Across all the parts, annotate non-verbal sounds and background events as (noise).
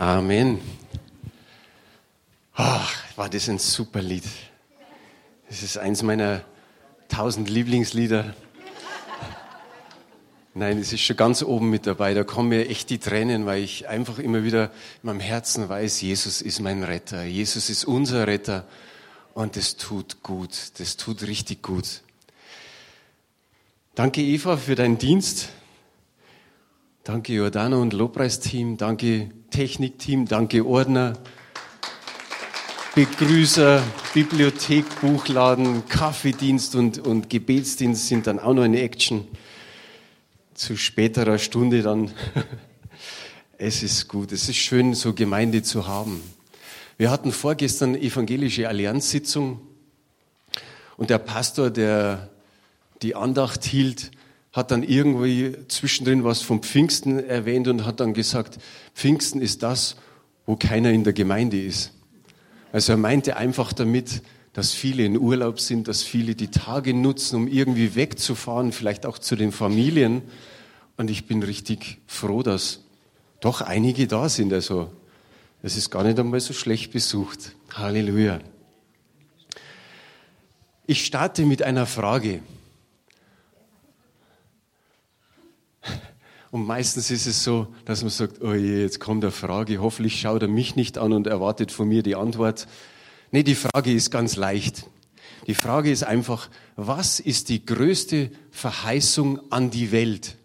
Amen. Ach, war das ein super Lied. Das ist eins meiner tausend Lieblingslieder. Nein, es ist schon ganz oben mit dabei. Da kommen mir echt die Tränen, weil ich einfach immer wieder in meinem Herzen weiß, Jesus ist mein Retter. Jesus ist unser Retter. Und das tut gut. Das tut richtig gut. Danke, Eva, für deinen Dienst. Danke, Jordana und Lobpreisteam. Danke, Technikteam. Danke, Ordner. Begrüßer, Bibliothek, Buchladen, Kaffeedienst und, und Gebetsdienst sind dann auch noch in Action zu späterer Stunde dann. (laughs) Es ist gut, es ist schön, so Gemeinde zu haben. Wir hatten vorgestern evangelische Allianzsitzung und der Pastor, der die Andacht hielt, hat dann irgendwie zwischendrin was vom Pfingsten erwähnt und hat dann gesagt, Pfingsten ist das, wo keiner in der Gemeinde ist. Also er meinte einfach damit, dass viele in Urlaub sind, dass viele die Tage nutzen, um irgendwie wegzufahren, vielleicht auch zu den Familien. Und ich bin richtig froh, dass doch einige da sind. Also es ist gar nicht einmal so schlecht besucht. Halleluja. Ich starte mit einer Frage. Und meistens ist es so, dass man sagt, oh je, jetzt kommt eine Frage, hoffentlich schaut er mich nicht an und erwartet von mir die Antwort. Nee, die Frage ist ganz leicht. Die Frage ist einfach, was ist die größte Verheißung an die Welt?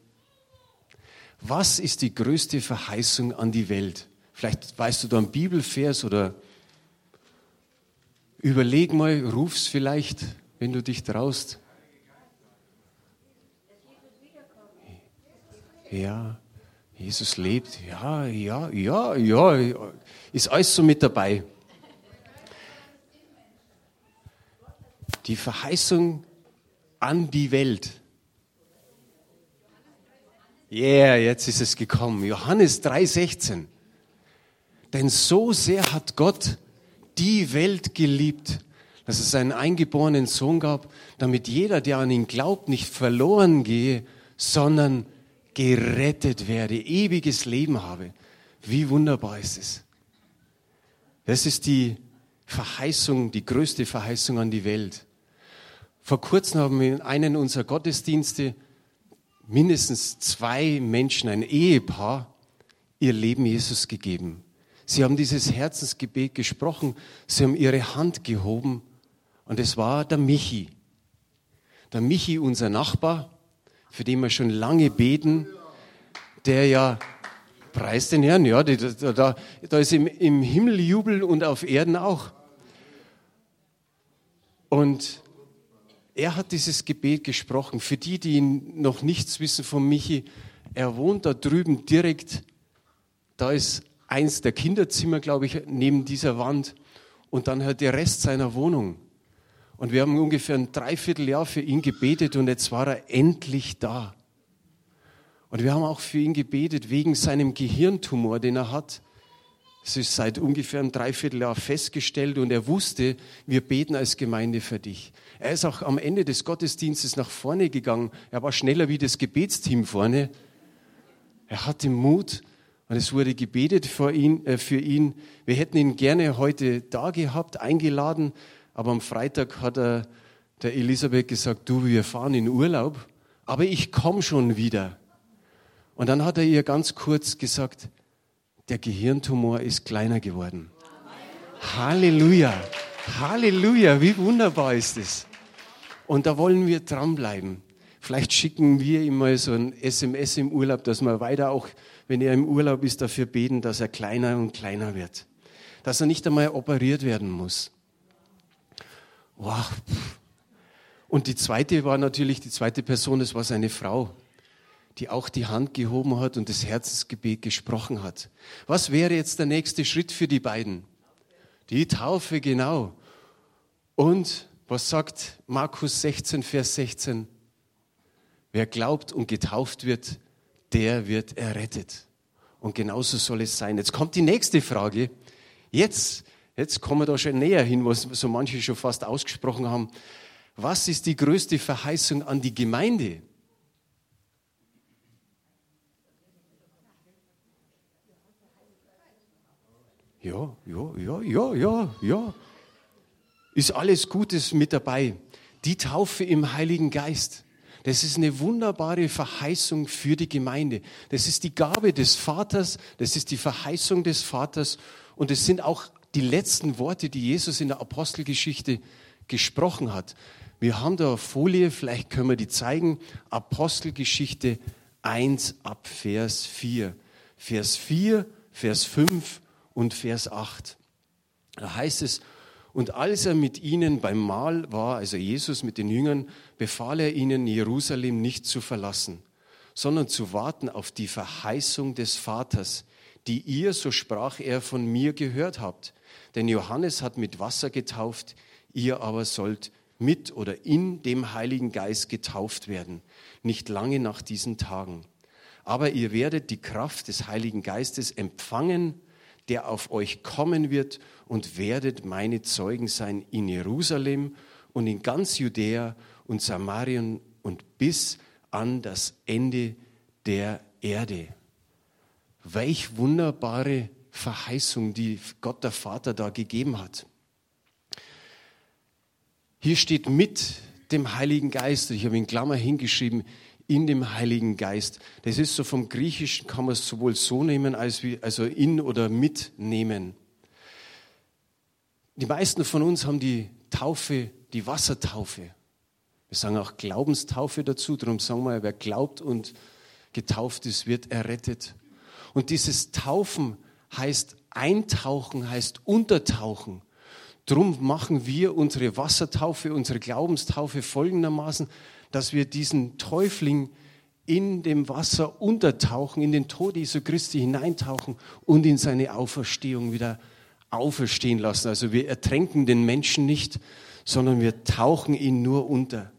Was ist die größte Verheißung an die Welt? Vielleicht weißt du da einen Bibelvers oder überleg mal, ruf's vielleicht, wenn du dich traust. Ja, Jesus lebt. Ja, ja, ja, ja. Ist alles so mit dabei. Die Verheißung an die Welt. Yeah, jetzt ist es gekommen. Johannes 3,16. Denn so sehr hat Gott die Welt geliebt, dass es seinen eingeborenen Sohn gab, damit jeder, der an ihn glaubt, nicht verloren gehe, sondern gerettet werde, ewiges Leben habe. Wie wunderbar ist es. Das ist die Verheißung, die größte Verheißung an die Welt. Vor kurzem haben wir in einem unserer Gottesdienste mindestens zwei Menschen, ein Ehepaar, ihr Leben Jesus gegeben. Sie haben dieses Herzensgebet gesprochen, sie haben ihre Hand gehoben und es war der Michi. Der Michi, unser Nachbar, für den wir schon lange beten, der ja, preist den Herrn, ja, da, da, da ist im, im Himmel Jubel und auf Erden auch. Und er hat dieses Gebet gesprochen. Für die, die noch nichts wissen von Michi, er wohnt da drüben direkt, da ist eins der Kinderzimmer, glaube ich, neben dieser Wand und dann hat der Rest seiner Wohnung. Und wir haben ungefähr ein Dreivierteljahr für ihn gebetet und jetzt war er endlich da. Und wir haben auch für ihn gebetet wegen seinem Gehirntumor, den er hat. Es ist seit ungefähr einem Dreivierteljahr festgestellt und er wusste, wir beten als Gemeinde für dich. Er ist auch am Ende des Gottesdienstes nach vorne gegangen. Er war schneller wie das Gebetsteam vorne. Er hatte Mut und es wurde gebetet für ihn, äh, für ihn. Wir hätten ihn gerne heute da gehabt, eingeladen, aber am Freitag hat er der Elisabeth gesagt, du, wir fahren in Urlaub, aber ich komme schon wieder. Und dann hat er ihr ganz kurz gesagt, der Gehirntumor ist kleiner geworden. Halleluja, Halleluja, wie wunderbar ist es. Und da wollen wir dranbleiben. Vielleicht schicken wir ihm mal so ein SMS im Urlaub, dass wir weiter auch, wenn er im Urlaub ist, dafür beten, dass er kleiner und kleiner wird. Dass er nicht einmal operiert werden muss. Wow. Und die zweite war natürlich, die zweite Person, das war seine Frau, die auch die Hand gehoben hat und das Herzensgebet gesprochen hat. Was wäre jetzt der nächste Schritt für die beiden? Die Taufe, genau. Und was sagt Markus 16, Vers 16? Wer glaubt und getauft wird, der wird errettet. Und genauso soll es sein. Jetzt kommt die nächste Frage. Jetzt Jetzt kommen wir da schon näher hin, was so manche schon fast ausgesprochen haben. Was ist die größte Verheißung an die Gemeinde? Ja, ja, ja, ja, ja, ja. Ist alles Gutes mit dabei. Die Taufe im Heiligen Geist. Das ist eine wunderbare Verheißung für die Gemeinde. Das ist die Gabe des Vaters, das ist die Verheißung des Vaters und es sind auch die letzten Worte, die Jesus in der Apostelgeschichte gesprochen hat. Wir haben da eine Folie, vielleicht können wir die zeigen. Apostelgeschichte 1 ab Vers 4. Vers 4, Vers 5 und Vers 8. Da heißt es, und als er mit ihnen beim Mahl war, also Jesus mit den Jüngern, befahl er ihnen, Jerusalem nicht zu verlassen, sondern zu warten auf die Verheißung des Vaters, die ihr, so sprach er, von mir gehört habt. Denn Johannes hat mit Wasser getauft, ihr aber sollt mit oder in dem Heiligen Geist getauft werden, nicht lange nach diesen Tagen. Aber ihr werdet die Kraft des Heiligen Geistes empfangen, der auf euch kommen wird und werdet meine Zeugen sein in Jerusalem und in ganz Judäa und Samarien und bis an das Ende der Erde. Welch wunderbare Verheißung, die Gott der Vater da gegeben hat. Hier steht mit dem Heiligen Geist, ich habe in Klammer hingeschrieben, in dem Heiligen Geist. Das ist so vom Griechischen, kann man es sowohl so nehmen, als wie, also in oder mitnehmen. Die meisten von uns haben die Taufe, die Wassertaufe. Wir sagen auch Glaubenstaufe dazu, darum sagen wir, wer glaubt und getauft ist, wird errettet. Und dieses Taufen heißt eintauchen, heißt untertauchen. Drum machen wir unsere Wassertaufe, unsere Glaubenstaufe folgendermaßen, dass wir diesen Täufling in dem Wasser untertauchen, in den Tod Jesu Christi hineintauchen und in seine Auferstehung wieder auferstehen lassen. Also wir ertränken den Menschen nicht, sondern wir tauchen ihn nur unter.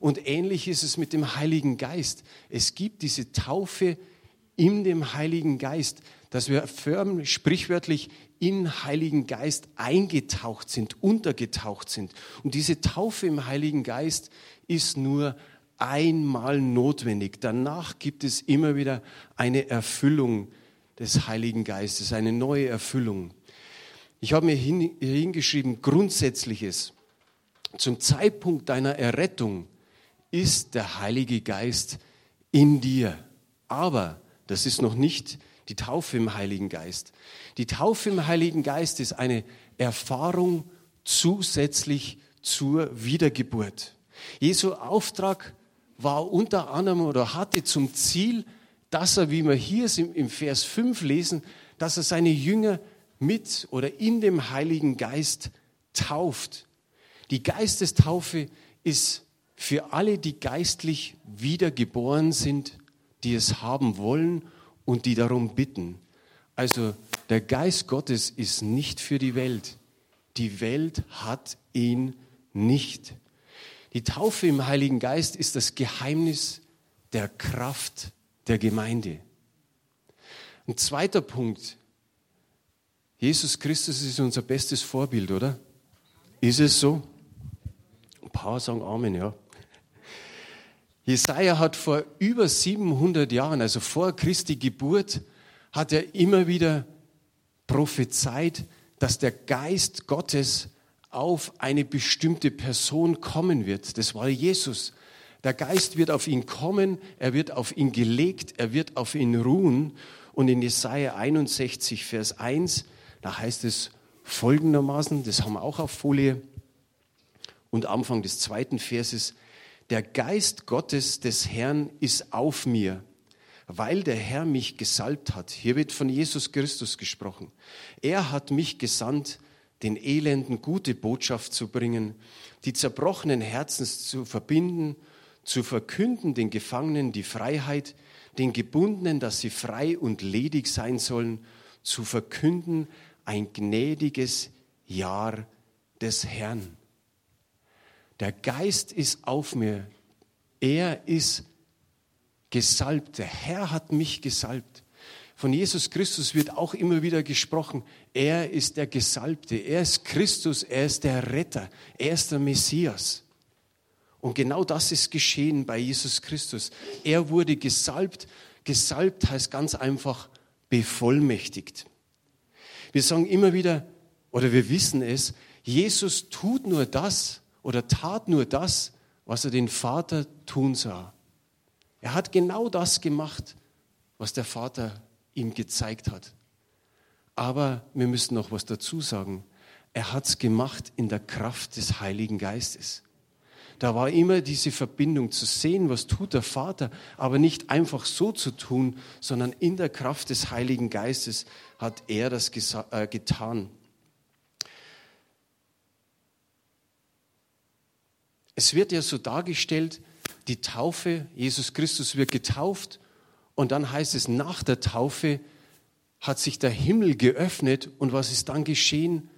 Und ähnlich ist es mit dem Heiligen Geist. Es gibt diese Taufe in dem Heiligen Geist, dass wir förmlich, sprichwörtlich in Heiligen Geist eingetaucht sind, untergetaucht sind. Und diese Taufe im Heiligen Geist ist nur einmal notwendig. Danach gibt es immer wieder eine Erfüllung des Heiligen Geistes, eine neue Erfüllung. Ich habe mir hingeschrieben, Grundsätzliches. Zum Zeitpunkt deiner Errettung ist der Heilige Geist in dir. Aber das ist noch nicht die Taufe im Heiligen Geist. Die Taufe im Heiligen Geist ist eine Erfahrung zusätzlich zur Wiedergeburt. Jesu Auftrag war unter anderem oder hatte zum Ziel, dass er, wie wir hier im Vers 5 lesen, dass er seine Jünger mit oder in dem Heiligen Geist tauft. Die Geistestaufe ist für alle, die geistlich wiedergeboren sind, die es haben wollen und die darum bitten. Also der Geist Gottes ist nicht für die Welt. Die Welt hat ihn nicht. Die Taufe im Heiligen Geist ist das Geheimnis der Kraft der Gemeinde. Ein zweiter Punkt. Jesus Christus ist unser bestes Vorbild, oder? Ist es so? Ein paar sagen Amen, ja. Jesaja hat vor über 700 Jahren, also vor Christi Geburt, hat er immer wieder prophezeit, dass der Geist Gottes auf eine bestimmte Person kommen wird. Das war Jesus. Der Geist wird auf ihn kommen, er wird auf ihn gelegt, er wird auf ihn ruhen. Und in Jesaja 61, Vers 1, da heißt es folgendermaßen, das haben wir auch auf Folie, und Anfang des zweiten Verses, der Geist Gottes des Herrn ist auf mir, weil der Herr mich gesalbt hat. Hier wird von Jesus Christus gesprochen. Er hat mich gesandt, den Elenden gute Botschaft zu bringen, die zerbrochenen Herzens zu verbinden, zu verkünden den Gefangenen die Freiheit, den Gebundenen, dass sie frei und ledig sein sollen, zu verkünden ein gnädiges Jahr des Herrn. Der Geist ist auf mir. Er ist gesalbt. Der Herr hat mich gesalbt. Von Jesus Christus wird auch immer wieder gesprochen. Er ist der Gesalbte. Er ist Christus. Er ist der Retter. Er ist der Messias. Und genau das ist geschehen bei Jesus Christus. Er wurde gesalbt. Gesalbt heißt ganz einfach bevollmächtigt. Wir sagen immer wieder, oder wir wissen es, Jesus tut nur das oder tat nur das, was er den Vater tun sah. Er hat genau das gemacht, was der Vater ihm gezeigt hat. Aber wir müssen noch was dazu sagen. Er hat es gemacht in der Kraft des Heiligen Geistes. Da war immer diese Verbindung zu sehen, was tut der Vater, aber nicht einfach so zu tun, sondern in der Kraft des Heiligen Geistes hat er das äh, getan. Es wird ja so dargestellt, die Taufe, Jesus Christus wird getauft und dann heißt es, nach der Taufe hat sich der Himmel geöffnet und was ist dann geschehen?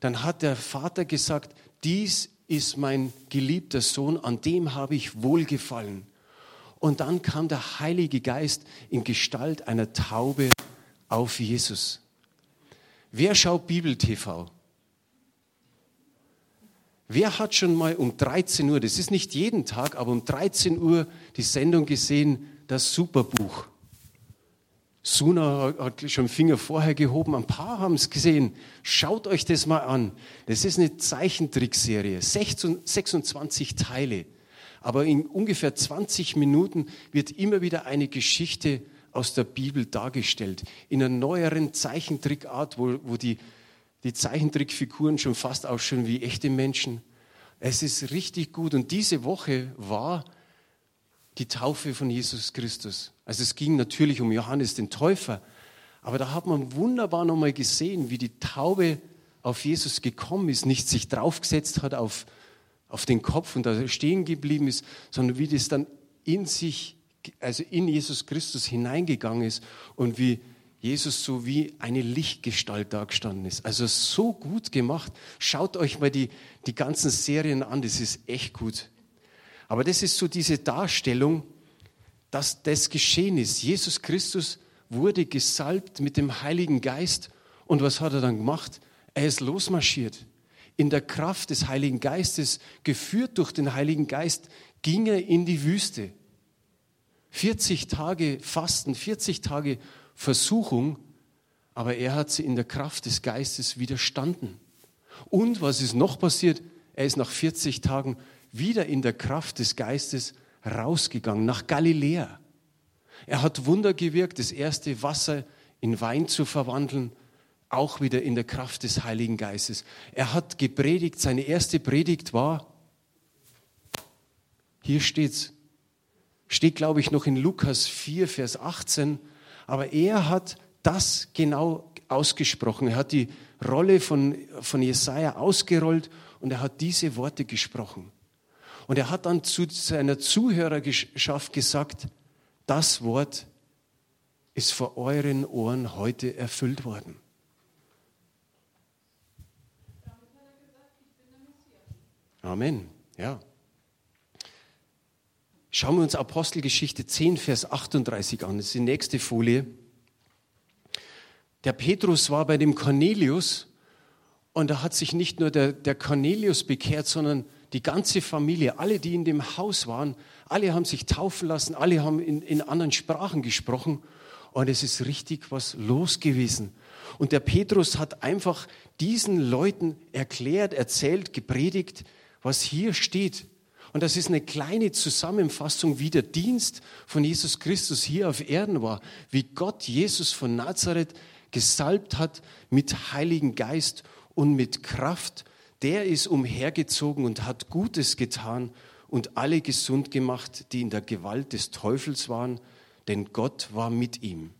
Dann hat der Vater gesagt, dies ist mein geliebter Sohn, an dem habe ich wohlgefallen. Und dann kam der Heilige Geist in Gestalt einer Taube auf Jesus. Wer schaut Bibel TV? Wer hat schon mal um 13 Uhr, das ist nicht jeden Tag, aber um 13 Uhr die Sendung gesehen, das Superbuch? Suna hat schon Finger vorher gehoben, ein paar haben es gesehen. Schaut euch das mal an. Das ist eine Zeichentrickserie, 26 Teile. Aber in ungefähr 20 Minuten wird immer wieder eine Geschichte aus der Bibel dargestellt. In einer neueren Zeichentrickart, wo, wo die, die Zeichentrickfiguren schon fast ausschauen wie echte Menschen. Es ist richtig gut. Und diese Woche war die Taufe von Jesus Christus. Also es ging natürlich um Johannes den Täufer, aber da hat man wunderbar nochmal gesehen, wie die Taube auf Jesus gekommen ist, nicht sich draufgesetzt hat auf, auf den Kopf und da stehen geblieben ist, sondern wie das dann in sich, also in Jesus Christus hineingegangen ist und wie Jesus so wie eine Lichtgestalt dargestanden ist. Also so gut gemacht. Schaut euch mal die, die ganzen Serien an, das ist echt gut. Aber das ist so diese Darstellung, dass das geschehen ist. Jesus Christus wurde gesalbt mit dem Heiligen Geist. Und was hat er dann gemacht? Er ist losmarschiert. In der Kraft des Heiligen Geistes, geführt durch den Heiligen Geist, ging er in die Wüste. 40 Tage Fasten, 40 Tage Versuchung, aber er hat sie in der Kraft des Geistes widerstanden. Und was ist noch passiert? Er ist nach 40 Tagen wieder in der Kraft des Geistes rausgegangen nach Galiläa. Er hat Wunder gewirkt, das erste Wasser in Wein zu verwandeln, auch wieder in der Kraft des Heiligen Geistes. Er hat gepredigt, seine erste Predigt war, hier steht's, steht glaube ich noch in Lukas 4, Vers 18, aber er hat das genau ausgesprochen. Er hat die Rolle von, von Jesaja ausgerollt und er hat diese Worte gesprochen. Und er hat dann zu seiner Zuhörerschaft gesagt, das Wort ist vor euren Ohren heute erfüllt worden. Amen. Ja. Schauen wir uns Apostelgeschichte 10, Vers 38 an. Das ist die nächste Folie. Der Petrus war bei dem Cornelius und da hat sich nicht nur der, der Cornelius bekehrt, sondern die ganze Familie, alle, die in dem Haus waren, alle haben sich taufen lassen, alle haben in, in anderen Sprachen gesprochen und es ist richtig was los gewesen. Und der Petrus hat einfach diesen Leuten erklärt, erzählt, gepredigt, was hier steht. Und das ist eine kleine Zusammenfassung, wie der Dienst von Jesus Christus hier auf Erden war, wie Gott Jesus von Nazareth gesalbt hat mit Heiligen Geist und mit Kraft der ist umhergezogen und hat Gutes getan und alle gesund gemacht, die in der Gewalt des Teufels waren, denn Gott war mit ihm.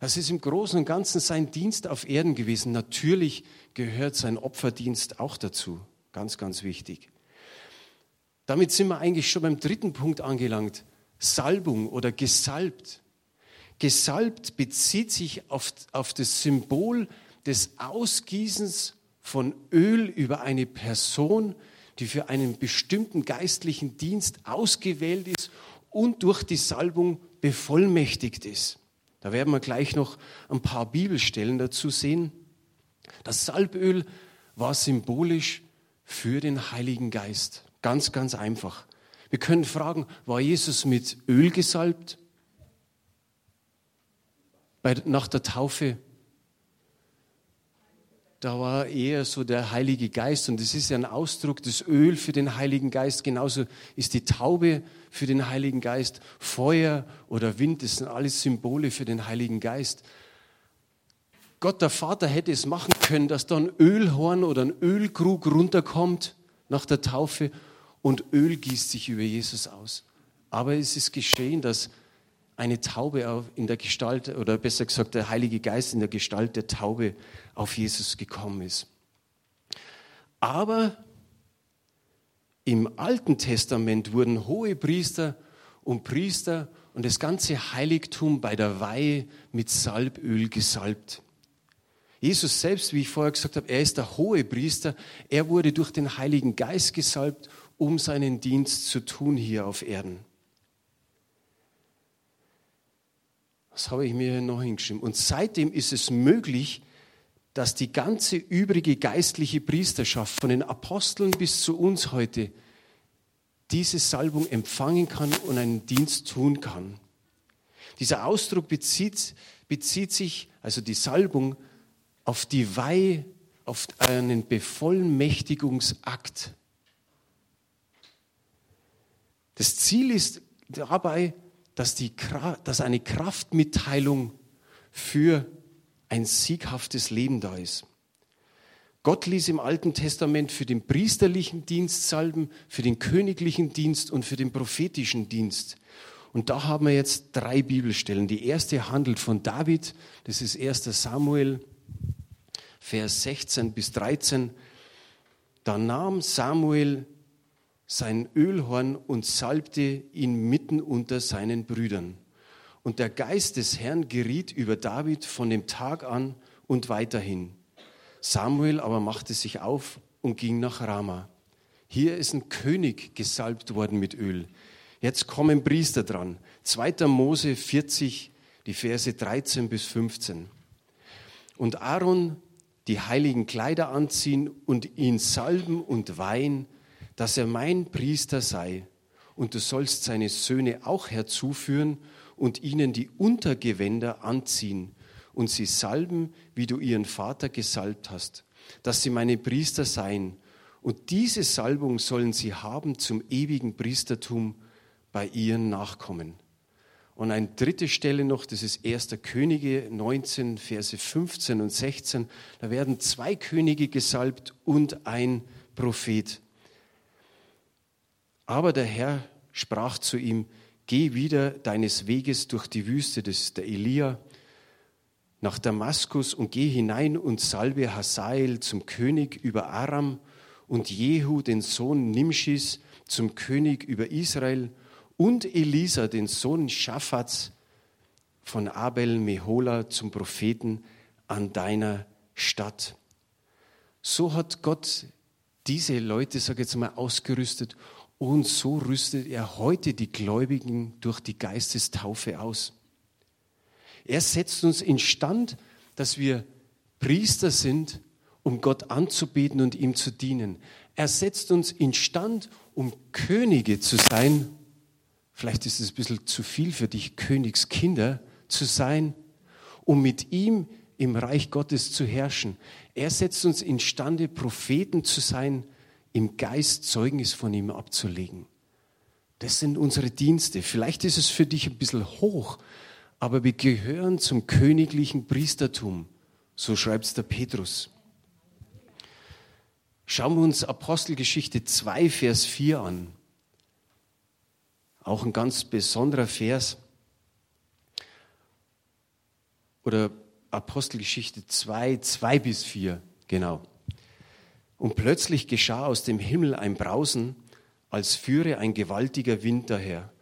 Das ist im Großen und Ganzen sein Dienst auf Erden gewesen. Natürlich gehört sein Opferdienst auch dazu. Ganz, ganz wichtig. Damit sind wir eigentlich schon beim dritten Punkt angelangt. Salbung oder gesalbt. Gesalbt bezieht sich auf, auf das Symbol des Ausgießens von Öl über eine Person, die für einen bestimmten geistlichen Dienst ausgewählt ist und durch die Salbung bevollmächtigt ist. Da werden wir gleich noch ein paar Bibelstellen dazu sehen. Das Salböl war symbolisch für den Heiligen Geist. Ganz, ganz einfach. Wir können fragen, war Jesus mit Öl gesalbt? Bei, nach der Taufe da war eher so der Heilige Geist und das ist ja ein Ausdruck, das Öl für den Heiligen Geist, genauso ist die Taube für den Heiligen Geist, Feuer oder Wind, das sind alles Symbole für den Heiligen Geist. Gott der Vater hätte es machen können, dass da ein Ölhorn oder ein Ölkrug runterkommt nach der Taufe und Öl gießt sich über Jesus aus. Aber es ist geschehen, dass eine Taube in der Gestalt, oder besser gesagt der Heilige Geist in der Gestalt der Taube auf Jesus gekommen ist. Aber im Alten Testament wurden hohe Priester und Priester und das ganze Heiligtum bei der Weihe mit Salböl gesalbt. Jesus selbst, wie ich vorher gesagt habe, er ist der hohe Priester. Er wurde durch den Heiligen Geist gesalbt, um seinen Dienst zu tun hier auf Erden. Was habe ich mir noch hingeschrieben? Und seitdem ist es möglich, dass die ganze übrige geistliche Priesterschaft von den Aposteln bis zu uns heute diese Salbung empfangen kann und einen Dienst tun kann. Dieser Ausdruck bezieht, bezieht sich, also die Salbung, auf die Weihe, auf einen Bevollmächtigungsakt. Das Ziel ist dabei, dass, die, dass eine Kraftmitteilung für ein sieghaftes Leben da ist. Gott ließ im Alten Testament für den priesterlichen Dienst salben, für den königlichen Dienst und für den prophetischen Dienst. Und da haben wir jetzt drei Bibelstellen. Die erste handelt von David, das ist 1 Samuel, Vers 16 bis 13. Da nahm Samuel sein Ölhorn und salbte ihn mitten unter seinen Brüdern. Und der Geist des Herrn geriet über David von dem Tag an und weiterhin. Samuel aber machte sich auf und ging nach Rama. Hier ist ein König gesalbt worden mit Öl. Jetzt kommen Priester dran. 2. Mose 40, die Verse 13 bis 15. Und Aaron die heiligen Kleider anziehen und ihn salben und weihen, dass er mein Priester sei. Und du sollst seine Söhne auch herzuführen und ihnen die Untergewänder anziehen und sie salben, wie du ihren Vater gesalbt hast, dass sie meine Priester seien. Und diese Salbung sollen sie haben zum ewigen Priestertum bei ihren Nachkommen. Und eine dritte Stelle noch, das ist 1. Könige 19, Verse 15 und 16. Da werden zwei Könige gesalbt und ein Prophet. Aber der Herr sprach zu ihm, geh wieder deines Weges durch die Wüste, ist der Elia, nach Damaskus und geh hinein und salbe Hazael zum König über Aram und Jehu, den Sohn Nimschis, zum König über Israel und Elisa, den Sohn Schaffats von Abel Mehola zum Propheten an deiner Stadt. So hat Gott diese Leute, sage ich jetzt mal, ausgerüstet und so rüstet er heute die Gläubigen durch die Geistestaufe aus. Er setzt uns instand, dass wir Priester sind, um Gott anzubeten und ihm zu dienen. Er setzt uns instand, um Könige zu sein. Vielleicht ist es ein bisschen zu viel für dich, Königskinder zu sein, um mit ihm im Reich Gottes zu herrschen. Er setzt uns instande, Propheten zu sein, im Geist Zeugnis von ihm abzulegen. Das sind unsere Dienste. Vielleicht ist es für dich ein bisschen hoch, aber wir gehören zum königlichen Priestertum. So schreibt es der Petrus. Schauen wir uns Apostelgeschichte 2, Vers 4 an. Auch ein ganz besonderer Vers. Oder Apostelgeschichte 2, 2 bis 4, genau. Und plötzlich geschah aus dem Himmel ein Brausen, als führe ein gewaltiger Wind daher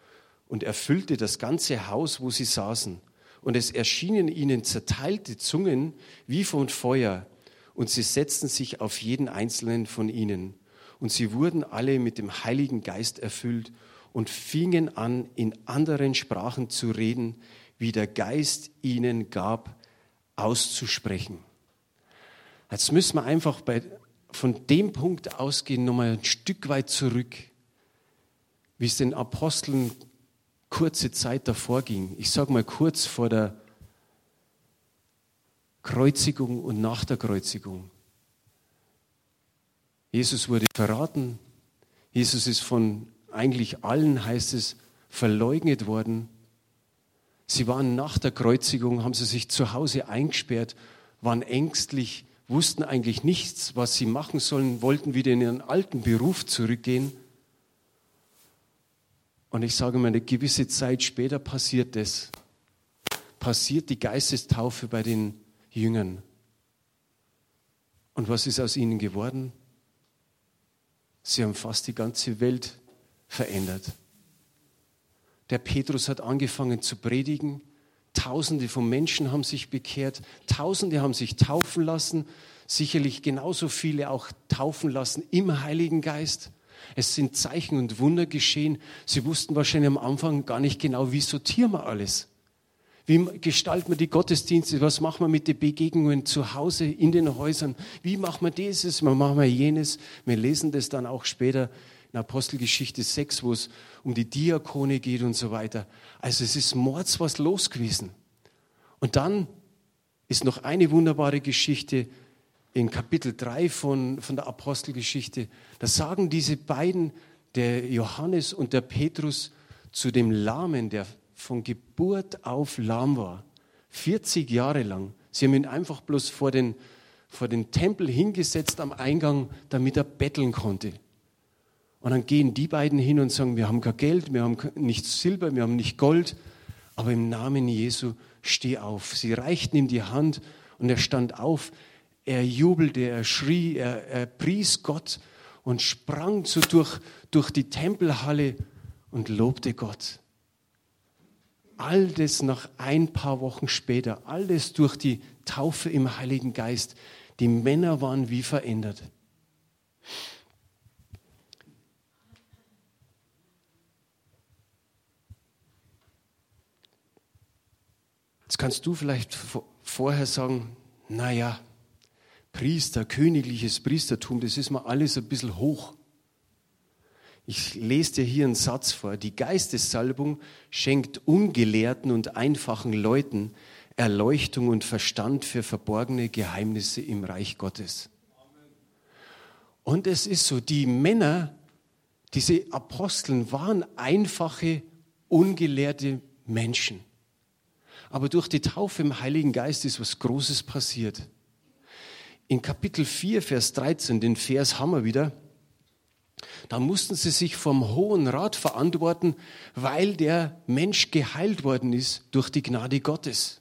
und erfüllte das ganze Haus, wo sie saßen. Und es erschienen ihnen zerteilte Zungen wie von Feuer, und sie setzten sich auf jeden einzelnen von ihnen. Und sie wurden alle mit dem Heiligen Geist erfüllt und fingen an, in anderen Sprachen zu reden, wie der Geist ihnen gab, auszusprechen. Jetzt müssen wir einfach bei von dem Punkt ausgehen, nochmal ein Stück weit zurück, wie es den Aposteln kurze Zeit davor ging. Ich sage mal kurz vor der Kreuzigung und nach der Kreuzigung. Jesus wurde verraten. Jesus ist von eigentlich allen, heißt es, verleugnet worden. Sie waren nach der Kreuzigung, haben sie sich zu Hause eingesperrt, waren ängstlich, wussten eigentlich nichts, was sie machen sollen, wollten wieder in ihren alten Beruf zurückgehen. Und ich sage mal, eine gewisse Zeit später passiert das. Passiert die Geistestaufe bei den Jüngern. Und was ist aus ihnen geworden? Sie haben fast die ganze Welt verändert. Der Petrus hat angefangen zu predigen. Tausende von Menschen haben sich bekehrt. Tausende haben sich taufen lassen. Sicherlich genauso viele auch taufen lassen im Heiligen Geist. Es sind Zeichen und Wunder geschehen. Sie wussten wahrscheinlich am Anfang gar nicht genau, wie sortieren wir alles. Wie gestalten wir die Gottesdienste? Was machen wir mit den Begegnungen zu Hause, in den Häusern? Wie machen wir dieses? Wie machen wir jenes? Wir lesen das dann auch später in Apostelgeschichte 6, wo es um die Diakone geht und so weiter. Also es ist mords was los gewesen. Und dann ist noch eine wunderbare Geschichte in Kapitel 3 von, von der Apostelgeschichte. Da sagen diese beiden, der Johannes und der Petrus, zu dem Lahmen, der von Geburt auf lahm war, 40 Jahre lang. Sie haben ihn einfach bloß vor den, vor den Tempel hingesetzt am Eingang, damit er betteln konnte. Und dann gehen die beiden hin und sagen, wir haben kein Geld, wir haben nicht Silber, wir haben nicht Gold, aber im Namen Jesu steh auf. Sie reichten ihm die Hand und er stand auf. Er jubelte, er schrie, er, er pries Gott und sprang so durch, durch die Tempelhalle und lobte Gott. All das nach ein paar Wochen später, alles durch die Taufe im Heiligen Geist. Die Männer waren wie verändert. Jetzt kannst du vielleicht vorher sagen, naja, Priester, königliches Priestertum, das ist mir alles ein bisschen hoch. Ich lese dir hier einen Satz vor. Die Geistessalbung schenkt ungelehrten und einfachen Leuten Erleuchtung und Verstand für verborgene Geheimnisse im Reich Gottes. Und es ist so, die Männer, diese Aposteln waren einfache, ungelehrte Menschen. Aber durch die Taufe im Heiligen Geist ist was Großes passiert. In Kapitel 4, Vers 13, den Vers haben wir wieder, da mussten sie sich vom Hohen Rat verantworten, weil der Mensch geheilt worden ist durch die Gnade Gottes.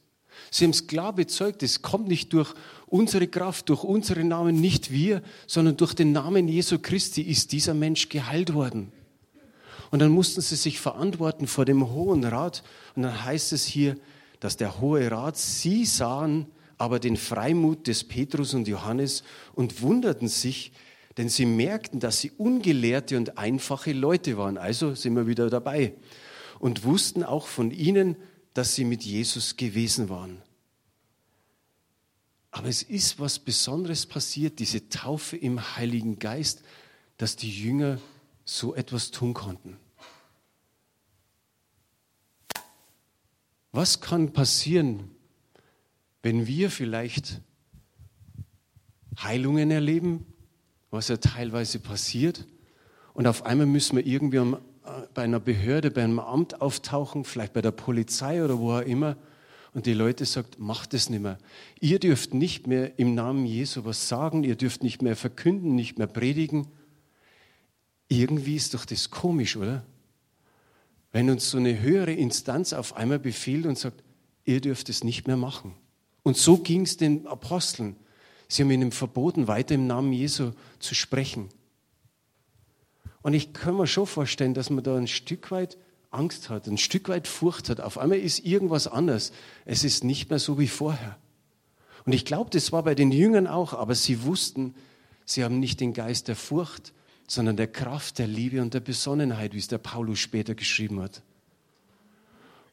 Sie haben es klar bezeugt, es kommt nicht durch unsere Kraft, durch unsere Namen, nicht wir, sondern durch den Namen Jesu Christi ist dieser Mensch geheilt worden. Und dann mussten sie sich verantworten vor dem Hohen Rat. Und dann heißt es hier, dass der Hohe Rat, sie sahen aber den Freimut des Petrus und Johannes und wunderten sich, denn sie merkten, dass sie ungelehrte und einfache Leute waren. Also sind wir wieder dabei. Und wussten auch von ihnen, dass sie mit Jesus gewesen waren. Aber es ist was Besonderes passiert, diese Taufe im Heiligen Geist, dass die Jünger so etwas tun konnten. Was kann passieren, wenn wir vielleicht Heilungen erleben, was ja teilweise passiert, und auf einmal müssen wir irgendwie äh, bei einer Behörde, bei einem Amt auftauchen, vielleicht bei der Polizei oder wo auch immer, und die Leute sagt, macht es nicht mehr. Ihr dürft nicht mehr im Namen Jesu was sagen, ihr dürft nicht mehr verkünden, nicht mehr predigen. Irgendwie ist doch das komisch, oder? Wenn uns so eine höhere Instanz auf einmal befiehlt und sagt, ihr dürft es nicht mehr machen. Und so ging es den Aposteln. Sie haben ihnen verboten, weiter im Namen Jesu zu sprechen. Und ich kann mir schon vorstellen, dass man da ein Stück weit Angst hat, ein Stück weit Furcht hat. Auf einmal ist irgendwas anders. Es ist nicht mehr so wie vorher. Und ich glaube, das war bei den Jüngern auch, aber sie wussten, sie haben nicht den Geist der Furcht, sondern der Kraft, der Liebe und der Besonnenheit, wie es der Paulus später geschrieben hat.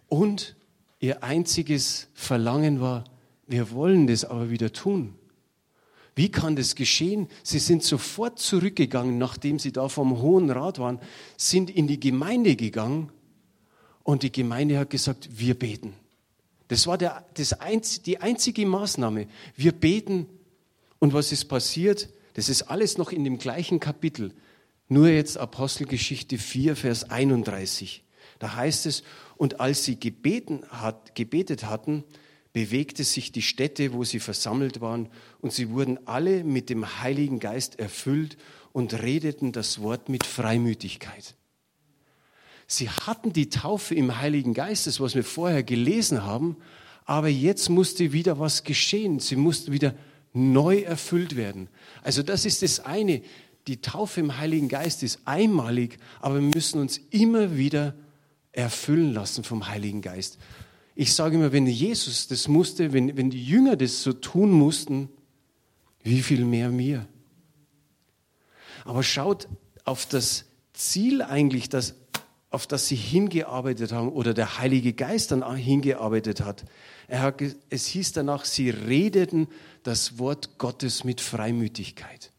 Und ihr einziges Verlangen war, wir wollen das aber wieder tun. Wie kann das geschehen? Sie sind sofort zurückgegangen, nachdem sie da vom Hohen Rat waren, sind in die Gemeinde gegangen und die Gemeinde hat gesagt, wir beten. Das war der, das einz, die einzige Maßnahme. Wir beten und was ist passiert? Das ist alles noch in dem gleichen Kapitel. Nur jetzt Apostelgeschichte 4, Vers 31. Da heißt es, und als sie gebeten hat, gebetet hatten, bewegte sich die Stätte, wo sie versammelt waren, und sie wurden alle mit dem Heiligen Geist erfüllt und redeten das Wort mit Freimütigkeit. Sie hatten die Taufe im Heiligen Geist, das was wir vorher gelesen haben, aber jetzt musste wieder was geschehen. Sie mussten wieder neu erfüllt werden. Also das ist das eine. Die Taufe im Heiligen Geist ist einmalig, aber wir müssen uns immer wieder erfüllen lassen vom Heiligen Geist. Ich sage immer, wenn Jesus das musste, wenn, wenn die Jünger das so tun mussten, wie viel mehr mir? Aber schaut auf das Ziel eigentlich, das, auf das sie hingearbeitet haben oder der Heilige Geist dann hingearbeitet hat. Hat. Es hieß danach, sie redeten das Wort Gottes mit Freimütigkeit.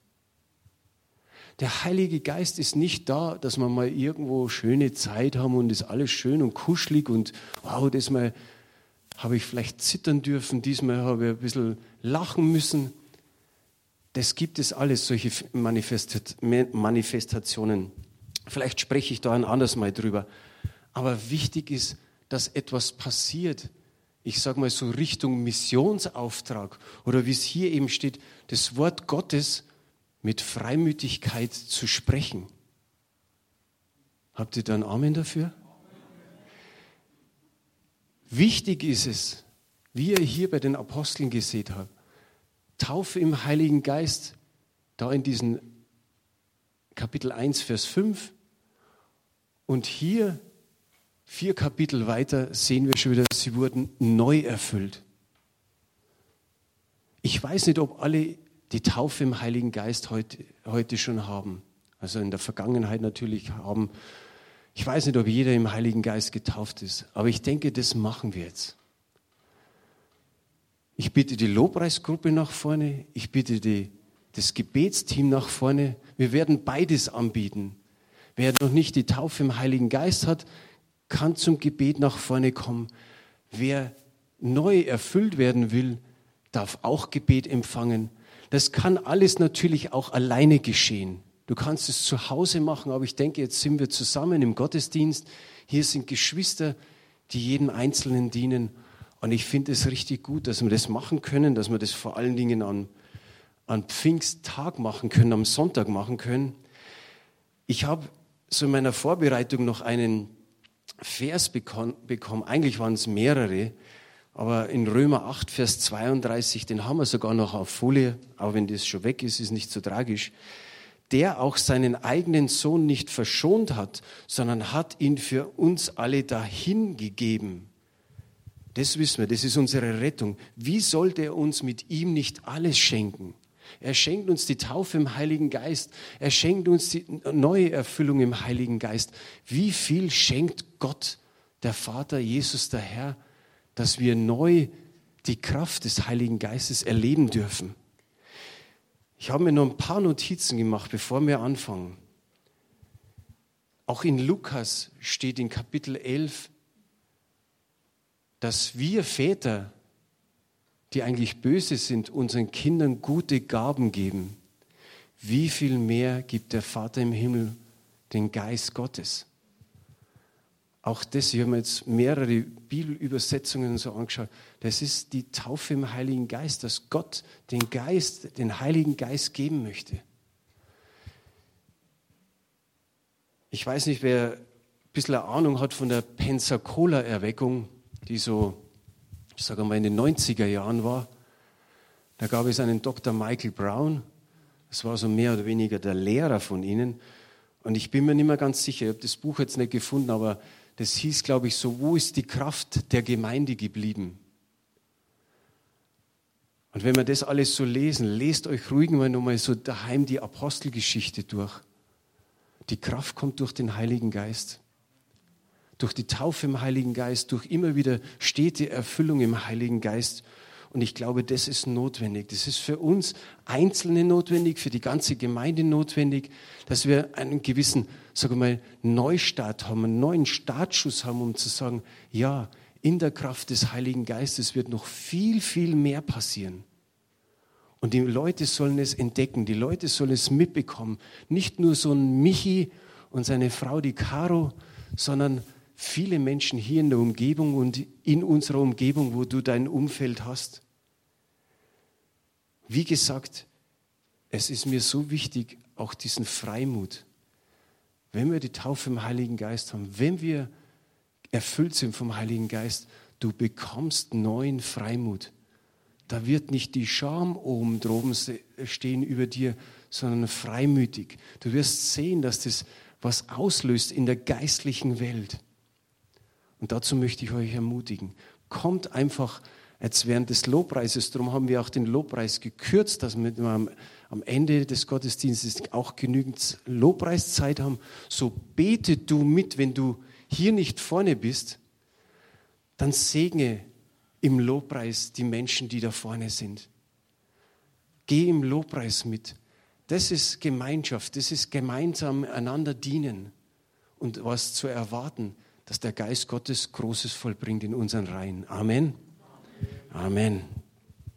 Der Heilige Geist ist nicht da, dass wir mal irgendwo schöne Zeit haben und ist alles schön und kuschelig und wow, das mal habe ich vielleicht zittern dürfen, diesmal habe ich ein bisschen lachen müssen. Das gibt es alles, solche Manifestationen. Vielleicht spreche ich da ein anderes Mal drüber. Aber wichtig ist, dass etwas passiert. Ich sage mal so Richtung Missionsauftrag oder wie es hier eben steht, das Wort Gottes mit Freimütigkeit zu sprechen. Habt ihr da einen Amen dafür? Wichtig ist es, wie ihr hier bei den Aposteln gesehen habt, Taufe im Heiligen Geist, da in diesem Kapitel 1, Vers 5. Und hier, vier Kapitel weiter, sehen wir schon wieder, sie wurden neu erfüllt. Ich weiß nicht, ob alle die Taufe im Heiligen Geist heute, heute schon haben. Also in der Vergangenheit natürlich haben. Ich weiß nicht, ob jeder im Heiligen Geist getauft ist, aber ich denke, das machen wir jetzt. Ich bitte die Lobpreisgruppe nach vorne, ich bitte die, das Gebetsteam nach vorne. Wir werden beides anbieten. Wer noch nicht die Taufe im Heiligen Geist hat, kann zum Gebet nach vorne kommen. Wer neu erfüllt werden will, darf auch Gebet empfangen. Das kann alles natürlich auch alleine geschehen. Du kannst es zu Hause machen, aber ich denke, jetzt sind wir zusammen im Gottesdienst. Hier sind Geschwister, die jedem Einzelnen dienen. Und ich finde es richtig gut, dass wir das machen können, dass wir das vor allen Dingen an, an Pfingsttag machen können, am Sonntag machen können. Ich habe so in meiner Vorbereitung noch einen Vers bekommen. Eigentlich waren es mehrere. Aber in Römer 8, Vers 32, den haben wir sogar noch auf Folie, auch wenn das schon weg ist, ist nicht so tragisch. Der auch seinen eigenen Sohn nicht verschont hat, sondern hat ihn für uns alle dahingegeben. Das wissen wir, das ist unsere Rettung. Wie sollte er uns mit ihm nicht alles schenken? Er schenkt uns die Taufe im Heiligen Geist. Er schenkt uns die neue Erfüllung im Heiligen Geist. Wie viel schenkt Gott, der Vater, Jesus, der Herr, dass wir neu die Kraft des Heiligen Geistes erleben dürfen. Ich habe mir noch ein paar Notizen gemacht, bevor wir anfangen. Auch in Lukas steht in Kapitel 11, dass wir Väter, die eigentlich böse sind, unseren Kindern gute Gaben geben. Wie viel mehr gibt der Vater im Himmel den Geist Gottes? Auch das, ich habe mir jetzt mehrere Bibelübersetzungen so angeschaut, das ist die Taufe im Heiligen Geist, dass Gott den Geist, den Heiligen Geist geben möchte. Ich weiß nicht, wer ein bisschen Ahnung hat von der Pensacola-Erweckung, die so, ich sage mal, in den 90er Jahren war. Da gab es einen Dr. Michael Brown, das war so mehr oder weniger der Lehrer von ihnen. Und ich bin mir nicht mehr ganz sicher, ich habe das Buch jetzt nicht gefunden, aber das hieß, glaube ich, so, wo ist die Kraft der Gemeinde geblieben? Und wenn wir das alles so lesen, lest euch ruhig mal nochmal so daheim die Apostelgeschichte durch. Die Kraft kommt durch den Heiligen Geist. Durch die Taufe im Heiligen Geist, durch immer wieder stete Erfüllung im Heiligen Geist. Und ich glaube, das ist notwendig. Das ist für uns Einzelne notwendig, für die ganze Gemeinde notwendig, dass wir einen gewissen, sagen wir mal, Neustart haben, einen neuen Startschuss haben, um zu sagen, ja, in der Kraft des Heiligen Geistes wird noch viel, viel mehr passieren. Und die Leute sollen es entdecken, die Leute sollen es mitbekommen. Nicht nur so ein Michi und seine Frau, die Caro, sondern viele Menschen hier in der Umgebung und in unserer Umgebung, wo du dein Umfeld hast. Wie gesagt, es ist mir so wichtig, auch diesen Freimut. Wenn wir die Taufe im Heiligen Geist haben, wenn wir erfüllt sind vom Heiligen Geist, du bekommst neuen Freimut. Da wird nicht die Scham oben droben stehen über dir, sondern freimütig. Du wirst sehen, dass das was auslöst in der geistlichen Welt. Und dazu möchte ich euch ermutigen. Kommt einfach jetzt während des Lobpreises, darum haben wir auch den Lobpreis gekürzt, dass wir am, Ende des Gottesdienstes auch genügend Lobpreiszeit haben. So bete du mit, wenn du hier nicht vorne bist, dann segne im Lobpreis die Menschen, die da vorne sind. Geh im Lobpreis mit. Das ist Gemeinschaft, das ist gemeinsam einander dienen und was zu erwarten dass der Geist Gottes Großes vollbringt in unseren Reihen. Amen. Amen.